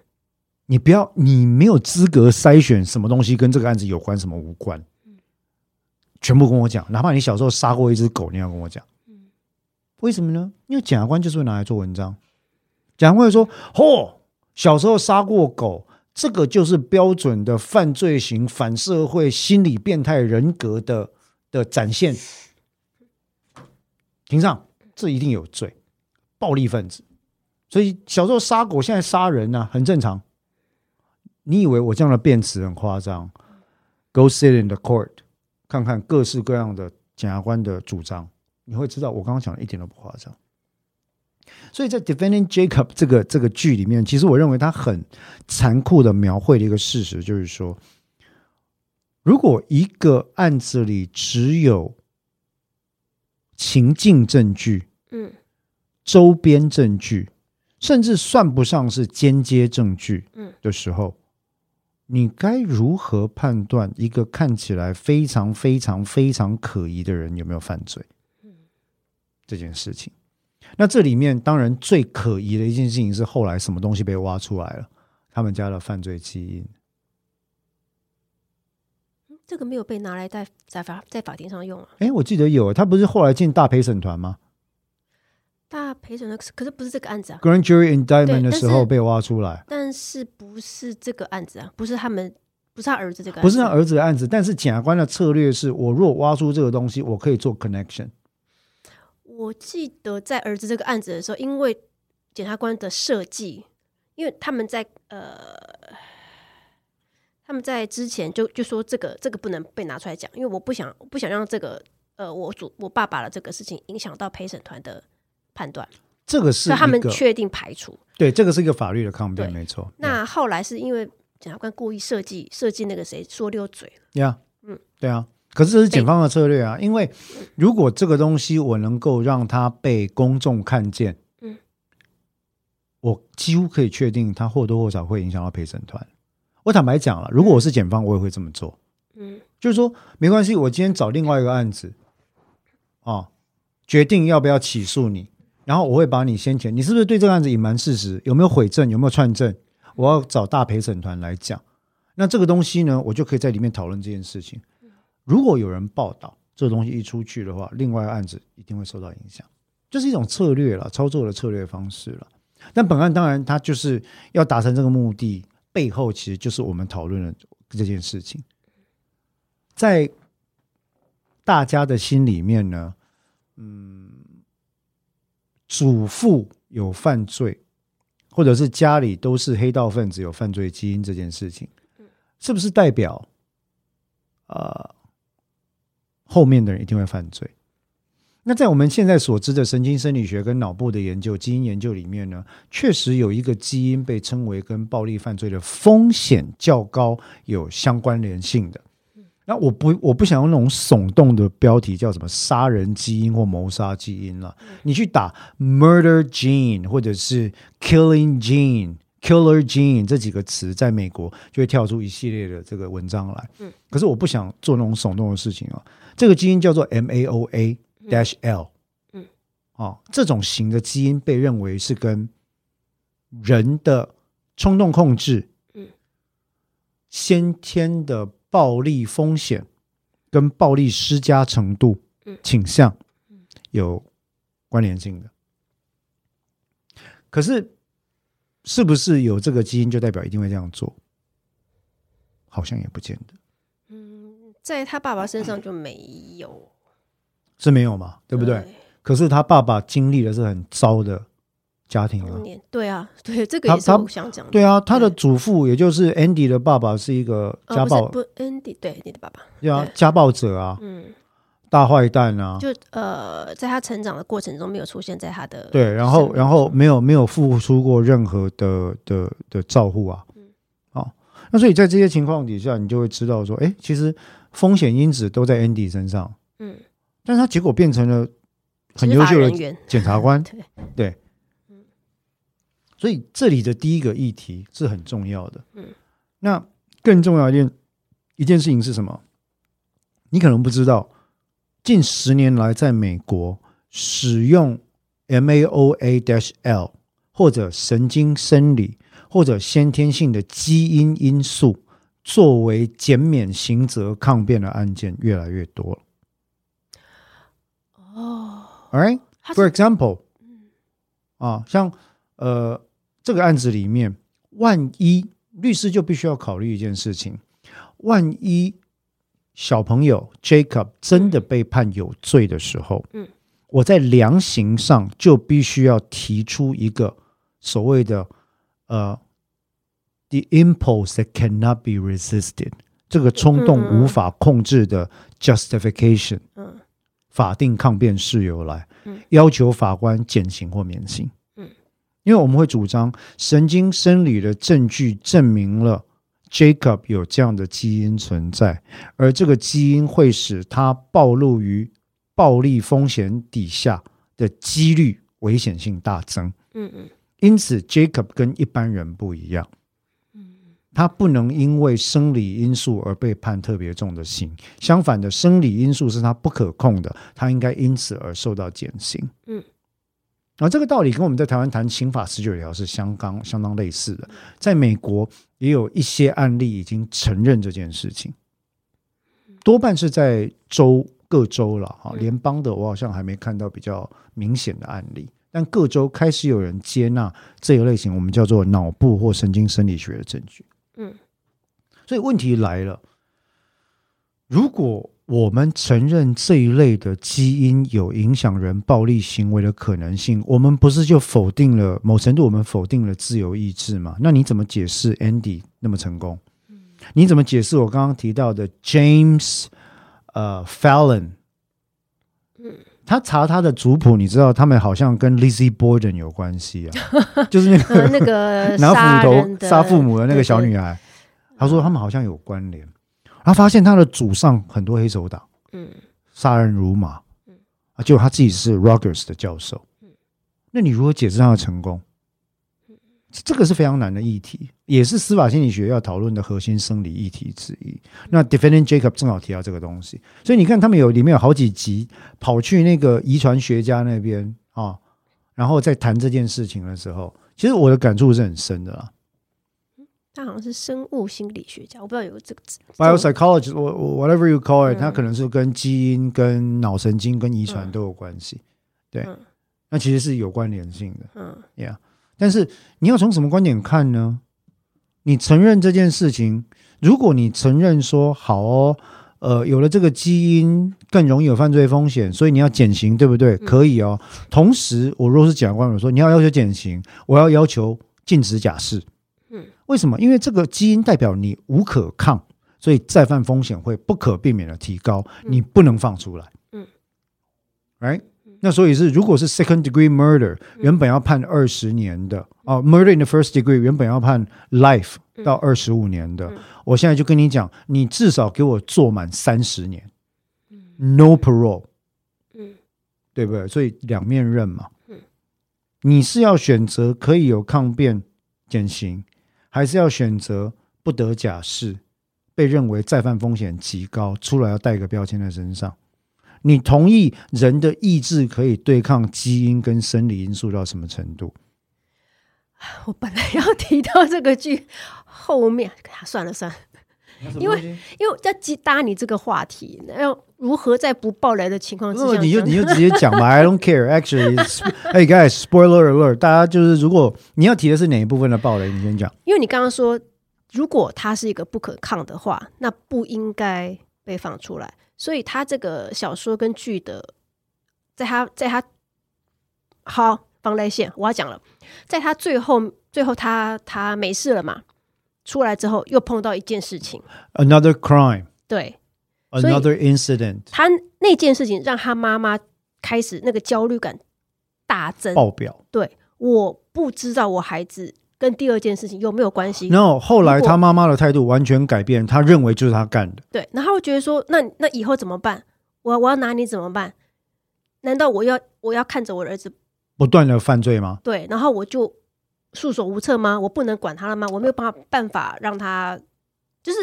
你不要，你没有资格筛选什么东西跟这个案子有关，什么无关。嗯，全部跟我讲，哪怕你小时候杀过一只狗，你要跟我讲。嗯，为什么呢？因为检察官就是会拿来做文章。检察官说：“嚯，小时候杀过狗，这个就是标准的犯罪型反社会心理变态人格的的展现。”庭上，这一定有罪。暴力分子，所以小时候杀狗，现在杀人呢、很正常。你以为我这样的辩词很夸张？Go sit in the court，看看各式各样的检察官的主张，你会知道我刚刚讲的一点都不夸张。所以在 Defending Jacob 这个这个剧里面，其实我认为他很残酷的描绘了一个事实，就是说，如果一个案子里只有情境证据，嗯。周边证据，甚至算不上是间接证据，嗯的时候，你该如何判断一个看起来非常非常非常可疑的人有没有犯罪？嗯这件事情，那这里面当然最可疑的一件事情是后来什么东西被挖出来了，他们家的犯罪基因。这个没有被拿来在在法在法庭上用啊？哎，我记得有，他不是后来进大陪审团吗？大陪审团，可是不是这个案子啊。Grand jury indictment 的时候被挖出来，但是不是这个案子啊？不是他们，不是他儿子这个案子，不是他儿子的案子。但是检察官的策略是，我如果挖出这个东西，我可以做 connection。我记得在儿子这个案子的时候，因为检察官的设计，因为他们在呃，他们在之前就就说这个这个不能被拿出来讲，因为我不想不想让这个呃我主我爸爸的这个事情影响到陪审团的。判断这个是他们确定排除，对，这个是一个法律的抗辩，没错。那后来是因为检察官故意设计设计那个谁说溜嘴了，呀，嗯，对啊。可是这是检方的策略啊，因为如果这个东西我能够让它被公众看见，嗯，我几乎可以确定它或多或少会影响到陪审团。我坦白讲了，如果我是检方，我也会这么做，嗯，就是说没关系，我今天找另外一个案子，啊，决定要不要起诉你。然后我会把你先前，你是不是对这个案子隐瞒事实？有没有悔证？有没有串证？我要找大陪审团来讲。那这个东西呢，我就可以在里面讨论这件事情。如果有人报道这个东西一出去的话，另外案子一定会受到影响。这是一种策略了，操作的策略方式了。但本案当然，它就是要达成这个目的，背后其实就是我们讨论的这件事情。在大家的心里面呢，嗯。祖父有犯罪，或者是家里都是黑道分子有犯罪基因这件事情，是不是代表呃后面的人一定会犯罪？那在我们现在所知的神经生理学跟脑部的研究、基因研究里面呢，确实有一个基因被称为跟暴力犯罪的风险较高有相关联性的。那我不我不想用那种耸动的标题，叫什么杀人基因或谋杀基因了。你去打 murder gene 或者是 killing gene、killer gene 这几个词，在美国就会跳出一系列的这个文章来。可是我不想做那种耸动的事情啊。这个基因叫做 MAOA。Dash L，嗯，哦，这种型的基因被认为是跟人的冲动控制，嗯，先天的暴力风险跟暴力施加程度，倾向，有关联性的。可是，是不是有这个基因就代表一定会这样做？好像也不见得。嗯，在他爸爸身上就没有。是没有嘛，对不对？对，可是他爸爸经历的是很糟的家庭啊。对啊，对，这个也是我想讲的。对啊，他的祖父也就是 Andy 的爸爸是一个家暴，哦、不，不，Andy 对你的爸爸，对啊，家暴者啊，嗯，大坏蛋啊，就呃，在他成长的过程中没有出现在他的对，然后然后没有没有付出过任何的的的照顾啊，嗯，好，那所以在这些情况底下，你就会知道说，哎，其实风险因子都在 Andy 身上，嗯。但是他结果变成了很优秀的检察官，对，对，所以这里的第一个议题是很重要的。嗯，那更重要一件一件事情是什么？你可能不知道，近十年来在美国使用 MAOA-L 或者神经生理或者先天性的基因因素作为减免刑责抗辩的案件越来越多了。哦，All right，for example，啊，像呃这个案子里面，万一律师就必须要考虑一件事情，万一小朋友 Jacob 真的被判有罪的时候，嗯，我在量刑上就必须要提出一个所谓的呃，the impulse that cannot be resisted，这个冲动无法控制的 justification，嗯。法定抗辩事由来，要求法官减刑或免刑。嗯，因为我们会主张神经生理的证据证明了 Jacob 有这样的基因存在，而这个基因会使他暴露于暴力风险底下的几率危险性大增。嗯嗯，因此 Jacob 跟一般人不一样。他不能因为生理因素而被判特别重的刑，相反的，生理因素是他不可控的，他应该因此而受到减刑。嗯，而这个道理跟我们在台湾谈刑法十九条是相当相当类似的，在美国也有一些案例已经承认这件事情，多半是在州各州了哈，联邦的我好像还没看到比较明显的案例。但各州开始有人接纳这一类型，我们叫做脑部或神经生理学的证据。嗯，所以问题来了，如果我们承认这一类的基因有影响人暴力行为的可能性，我们不是就否定了某程度，我们否定了自由意志吗？那你怎么解释 Andy 那么成功？你怎么解释我刚刚提到的 James 呃 Fallon？嗯，他查他的族谱，你知道他们好像跟 Lizzie Borden 有关系啊，就是那个 那个 拿斧头杀父母的那个小女孩。他说他们好像有关联，他发现他的祖上很多黑手党，嗯，杀人如麻，嗯，啊，结果他自己是 Rogers 的教授，嗯，那你如何解释他的成功？这个是非常难的议题，也是司法心理学要讨论的核心生理议题之一。那 Defendant Jacob 正好提到这个东西，所以你看他们有里面有好几集跑去那个遗传学家那边啊，然后在谈这件事情的时候，其实我的感触是很深的啦。他好像是生物心理学家，我不知道有这个字。Biopsychologist，我我 whatever you call it，他可能是跟基因、跟脑神经、跟遗传都有关系。对，那其实是有关联性的。嗯，Yeah。但是你要从什么观点看呢？你承认这件事情，如果你承认说好哦，呃，有了这个基因更容易有犯罪风险，所以你要减刑，对不对？嗯、可以哦。同时，我若是检察官，我说你要要求减刑，我要要求禁止假释。嗯，为什么？因为这个基因代表你无可抗，所以再犯风险会不可避免的提高，你不能放出来。嗯，right？那所以是，如果是 second degree murder，原本要判二十年的啊、嗯 uh,，murder in the first degree 原本要判 life 到二十五年的，嗯、我现在就跟你讲，你至少给我坐满三十年、嗯、，no parole，嗯，对不对？所以两面刃嘛，嗯，你是要选择可以有抗辩减刑，还是要选择不得假释，被认为再犯风险极高，出来要带个标签在身上？你同意人的意志可以对抗基因跟生理因素到什么程度？我本来要提到这个剧后面，算了算了，因为因为要接搭你这个话题，那要如何在不爆雷的情况之下，你就你就直接讲吧。I don't care. Actually, hey guys, spoiler alert！大家就是如果你要提的是哪一部分的爆雷，你先讲。因为你刚刚说，如果它是一个不可抗的话，那不应该被放出来。所以他这个小说跟剧的，在他在他好防雷线，我要讲了，在他最后最后他他没事了嘛，出来之后又碰到一件事情，another crime，对，another incident，他那件事情让他妈妈开始那个焦虑感大增，爆表，对，我不知道我孩子。跟第二件事情有没有关系？然后后来他妈妈的态度完全改变，他认为就是他干的。对，然后我觉得说，那那以后怎么办？我我要拿你怎么办？难道我要我要看着我儿子不断的犯罪吗？对，然后我就束手无策吗？我不能管他了吗？我没有办法办法让他，就是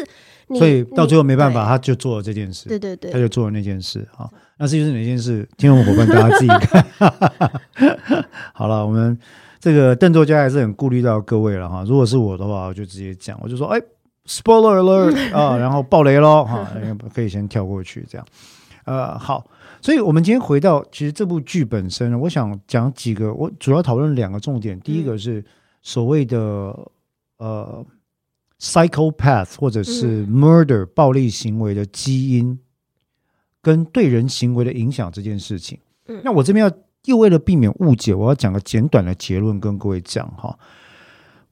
你，所以到最后没办法，他就做了这件事。对对对，他就做了那件事。好，那至于是哪件事？听众伙伴大家自己看。好了，我们。这个邓作家还是很顾虑到各位了哈。如果是我的话，我就直接讲，我就说，哎，spoiler alert 啊，然后爆雷喽哈，可以先跳过去这样。呃，好，所以我们今天回到其实这部剧本身，我想讲几个，我主要讨论两个重点。第一个是所谓的呃 psychopath 或者是 murder 暴力行为的基因跟对人行为的影响这件事情。那我这边要。又为了避免误解，我要讲个简短的结论跟各位讲哈。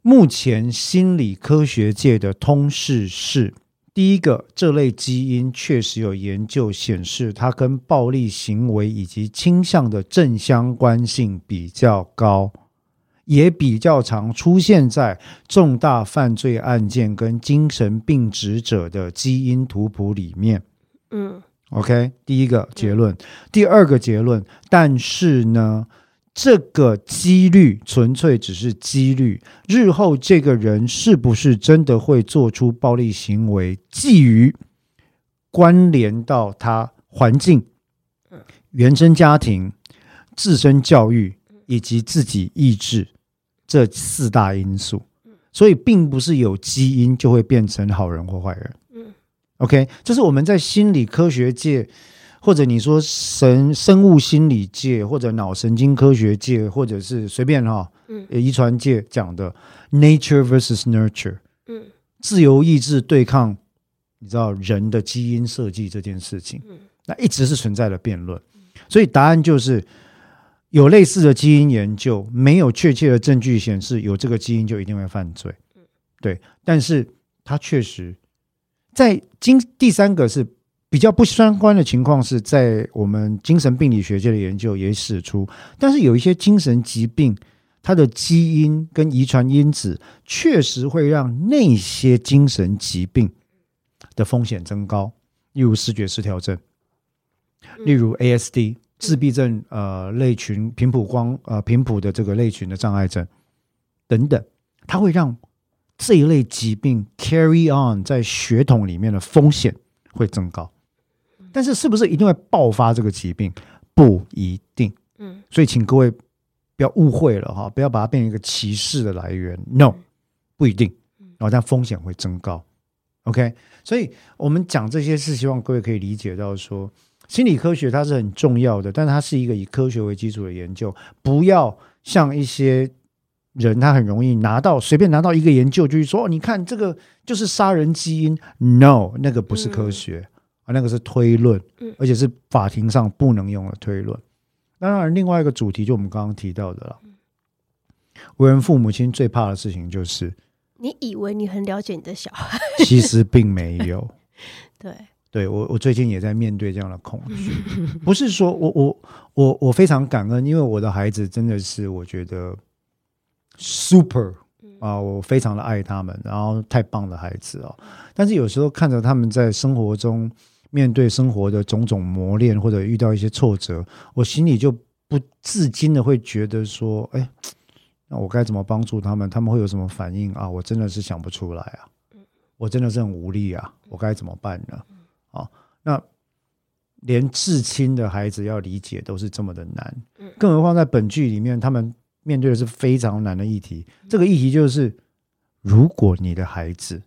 目前心理科学界的通识是：第一个，这类基因确实有研究显示，它跟暴力行为以及倾向的正相关性比较高，也比较常出现在重大犯罪案件跟精神病质者的基因图谱里面。嗯。OK，第一个结论，第二个结论，但是呢，这个几率纯粹只是几率，日后这个人是不是真的会做出暴力行为，基于关联到他环境、原生家庭、自身教育以及自己意志这四大因素，所以并不是有基因就会变成好人或坏人。OK，这是我们在心理科学界，或者你说神生物心理界，或者脑神经科学界，或者是随便哈，嗯，遗传界讲的 nature versus nurture，嗯，自由意志对抗，你知道人的基因设计这件事情，嗯，那一直是存在的辩论，所以答案就是有类似的基因研究，没有确切的证据显示有这个基因就一定会犯罪，嗯。对，但是它确实。在精第三个是比较不相关的情况，是在我们精神病理学界的研究也指出，但是有一些精神疾病，它的基因跟遗传因子确实会让那些精神疾病的风险增高，例如视觉失调症，例如 ASD 自闭症，呃，类群频谱光呃频谱的这个类群的障碍症等等，它会让。这一类疾病 carry on 在血统里面的风险会增高，但是是不是一定会爆发这个疾病？不一定。嗯，所以请各位不要误会了哈，不要把它变成一个歧视的来源。No，不一定。然后但风险会增高。OK，所以我们讲这些是希望各位可以理解到说，心理科学它是很重要的，但是它是一个以科学为基础的研究，不要像一些。人他很容易拿到随便拿到一个研究，就是说，你看这个就是杀人基因，No，那个不是科学啊，那个是推论，而且是法庭上不能用的推论。当然，另外一个主题就我们刚刚提到的了，为人父母亲最怕的事情就是，你以为你很了解你的小孩，其实并没有。对，对我我最近也在面对这样的恐惧，不是说我我我我非常感恩，因为我的孩子真的是我觉得 super。啊，我非常的爱他们，然后太棒的孩子哦。但是有时候看着他们在生活中面对生活的种种磨练，或者遇到一些挫折，我心里就不自禁的会觉得说：“哎，那我该怎么帮助他们？他们会有什么反应啊？我真的是想不出来啊！我真的是很无力啊！我该怎么办呢？”啊，那连至亲的孩子要理解都是这么的难，更何况在本剧里面他们。面对的是非常难的议题，这个议题就是：如果你的孩子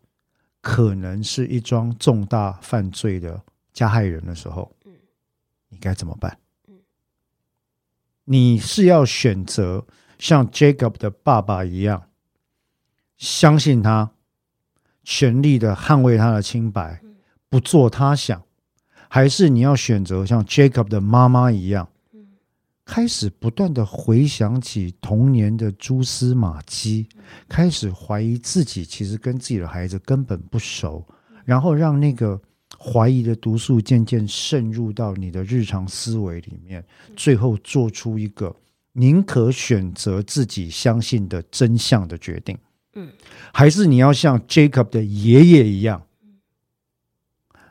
可能是一桩重大犯罪的加害人的时候，你该怎么办？你是要选择像 Jacob 的爸爸一样，相信他，全力的捍卫他的清白，不做他想，还是你要选择像 Jacob 的妈妈一样？开始不断的回想起童年的蛛丝马迹，开始怀疑自己其实跟自己的孩子根本不熟，然后让那个怀疑的毒素渐渐渗入到你的日常思维里面，最后做出一个宁可选择自己相信的真相的决定。嗯，还是你要像 Jacob 的爷爷一样，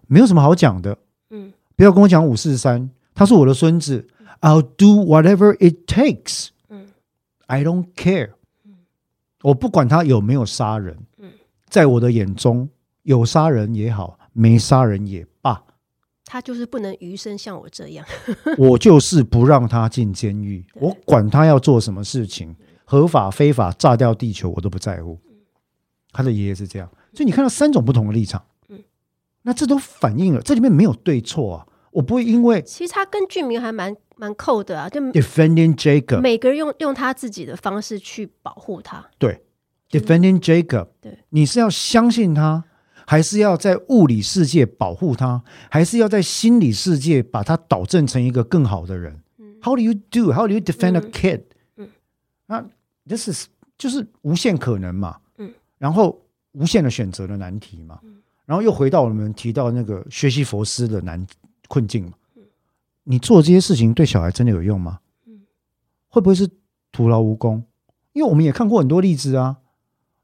没有什么好讲的。嗯，不要跟我讲五四三，他是我的孙子。I'll do whatever it takes. I don't care. 我不管他有没有杀人。在我的眼中，有杀人也好，没杀人也罢。他就是不能余生像我这样。我就是不让他进监狱。我管他要做什么事情，合法非法，炸掉地球我都不在乎。他的爷爷是这样，所以你看到三种不同的立场。那这都反映了这里面没有对错啊。我不会因为，其实他跟剧名还蛮蛮扣的啊，就 defending Jacob，每个人用用他自己的方式去保护他。对，defending Jacob，对，你是要相信他，还是要在物理世界保护他，还是要在心理世界把他导正成一个更好的人？嗯，How do you do? How do you defend a kid？嗯，那 this is 就是无限可能嘛，嗯，然后无限的选择的难题嘛，嗯，然后又回到我们提到那个学习佛斯的难题。困境嘛，你做这些事情对小孩真的有用吗？会不会是徒劳无功？因为我们也看过很多例子啊，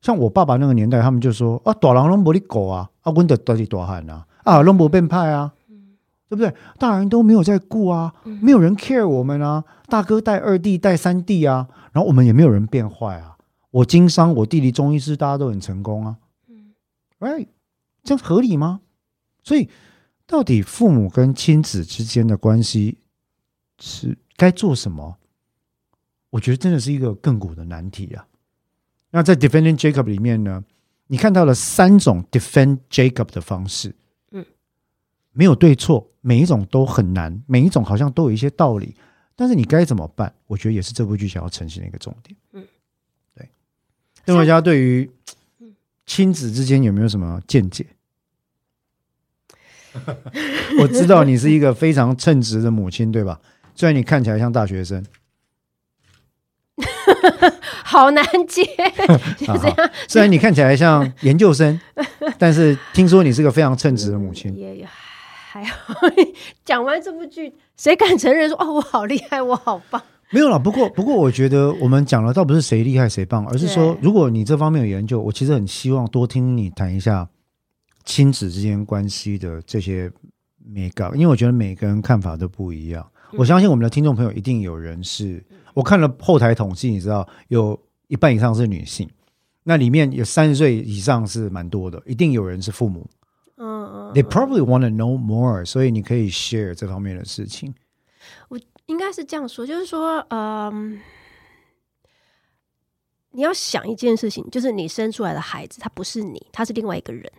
像我爸爸那个年代，他们就说啊，大人拢无你顾啊，啊，阮得得是大汉啊，啊，拢无变派啊，对不对？大人都没有在顾啊，没有人 care 我们啊，大哥带二弟带三弟啊，然后我们也没有人变坏啊。我经商，我弟弟中医师，大家都很成功啊，嗯，right，这样合理吗？所以。到底父母跟亲子之间的关系是该做什么？我觉得真的是一个亘古的难题啊。那在 Defending Jacob 里面呢，你看到了三种 Defend Jacob 的方式，嗯，没有对错，每一种都很难，每一种好像都有一些道理，但是你该怎么办？我觉得也是这部剧想要呈现的一个重点。嗯，对。邓维嘉对于亲子之间有没有什么见解？我知道你是一个非常称职的母亲，对吧？虽然你看起来像大学生，好难接，就这样。虽然你看起来像研究生，但是听说你是个非常称职的母亲。也还好。讲完这部剧，谁敢承认说哦，我好厉害，我好棒？没有了。不过，不过，我觉得我们讲了倒不是谁厉害谁棒，而是说，如果你这方面有研究，我其实很希望多听你谈一下。亲子之间关系的这些美感，因为我觉得每个人看法都不一样。我相信我们的听众朋友一定有人是，我看了后台统计，你知道有一半以上是女性，那里面有三十岁以上是蛮多的，一定有人是父母。嗯嗯，They probably want to know more，所以你可以 share 这方面的事情。我应该是这样说，就是说，嗯，你要想一件事情，就是你生出来的孩子，他不是你，他是另外一个人。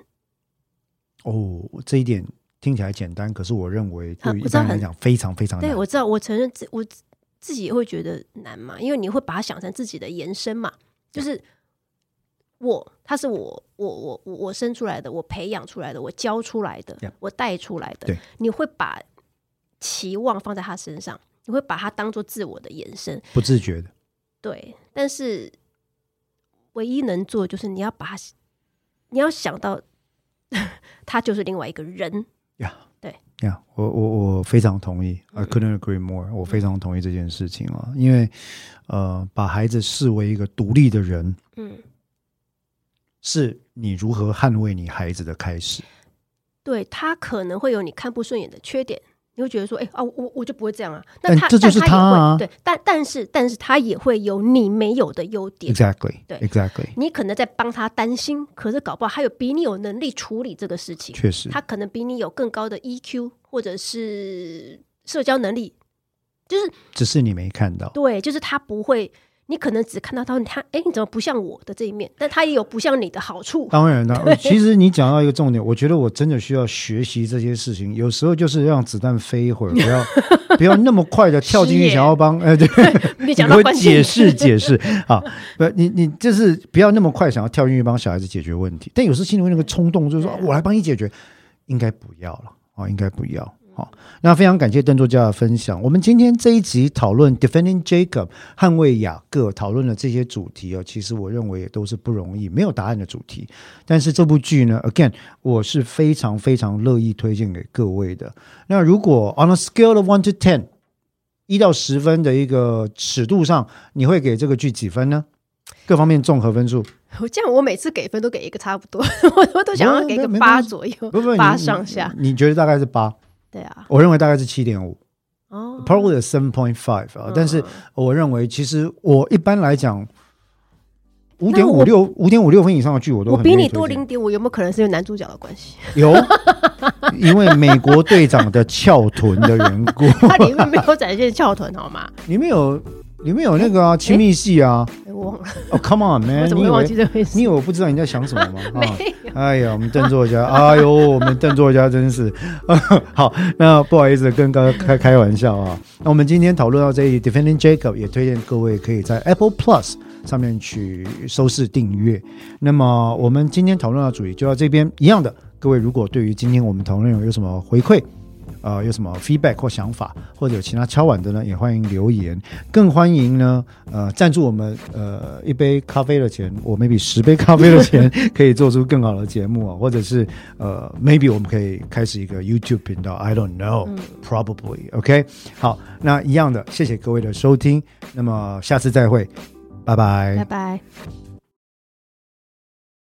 哦，这一点听起来简单，可是我认为对于一般人来讲非常非常难。对，我知道，我承认自我自己也会觉得难嘛，因为你会把它想成自己的延伸嘛，就是我，他是我，我，我，我，我生出来的，我培养出来的，我教出来的，Yeah. 我带出来的。你会把期望放在他身上，你会把它当做自我的延伸，不自觉的。对，但是唯一能做就是你要把他，你要想到他就是另外一个人呀。Yeah. 对呀，我我我非常同意，I couldn't agree more。我非常同意这件事情啊，因为呃，把孩子视为一个独立的人，嗯，是你如何捍卫你孩子的开始。对，他可能会有你看不顺眼的缺点。你会觉得说，哎、欸、啊，我我就不会这样啊。那他，这就是他啊。对，但但是但是他也会有你没有的优点。Exactly，对，Exactly。你可能在帮他担心，可是搞不好他有比你有能力处理这个事情。确实，他可能比你有更高的 EQ 或者是社交能力，就是只是你没看到。对，就是他不会。你可能只看到他，他哎，你怎么不像我的这一面？但他也有不像你的好处。当然了，其实你讲到一个重点，我觉得我真的需要学习这些事情。有时候就是让子弹飞一会儿，不要 不要那么快的跳进去想要帮哎，对，你讲到关键，解释解释啊，不，你你就是不要那么快想要跳进去帮小孩子解决问题。但有时候心里面那个冲动就是说，我来帮你解决，应该不要了啊，应该不要。好，那非常感谢邓作家的分享。我们今天这一集讨论 Defending Jacob 捍卫雅各，讨论的这些主题哦，其实我认为也都是不容易，没有答案的主题。但是这部剧呢，Again，我是非常非常乐意推荐给各位的。那如果 On a scale of one to ten，一到十分的一个尺度上，你会给这个剧几分呢？各方面综合分数。我这样，我每次给分都给一个差不多，我 我都想要给个八左右，八上下。你觉得大概是八？对啊，我认为大概是七点五，哦，probably seven point five 啊。但是我认为，其实我一般来讲，五点五六、五点五六分以上的剧，我都比你多零点五，有没有可能是因为男主角的关系？有，因为美国队长的翘臀的缘故。它里面没有展现翘臀，好吗？里面有。里面有那个啊，亲密戏啊！我忘了。哦，Come on man！你怎么会忘记这回事？你以为我不知道你在想什么吗？没有。哎呀，我们邓作家，哎呦，我们邓作家真是 好。那不好意思，跟刚刚开开玩笑啊。那我们今天讨论到这里，Defending Jacob 也推荐各位可以在 Apple Plus 上面去收视订阅。那么我们今天讨论的主题就到这边一样的。各位如果对于今天我们讨论有什么回馈？呃，有什么 feedback 或想法，或者有其他敲碗的呢？也欢迎留言，更欢迎呢，呃，赞助我们呃一杯咖啡的钱，我 maybe 十杯咖啡的钱，可以做出更好的节目啊，或者是呃 maybe 我们可以开始一个 YouTube 频道，I don't know，probably OK。好，那一样的，谢谢各位的收听，那么下次再会，拜拜，拜拜。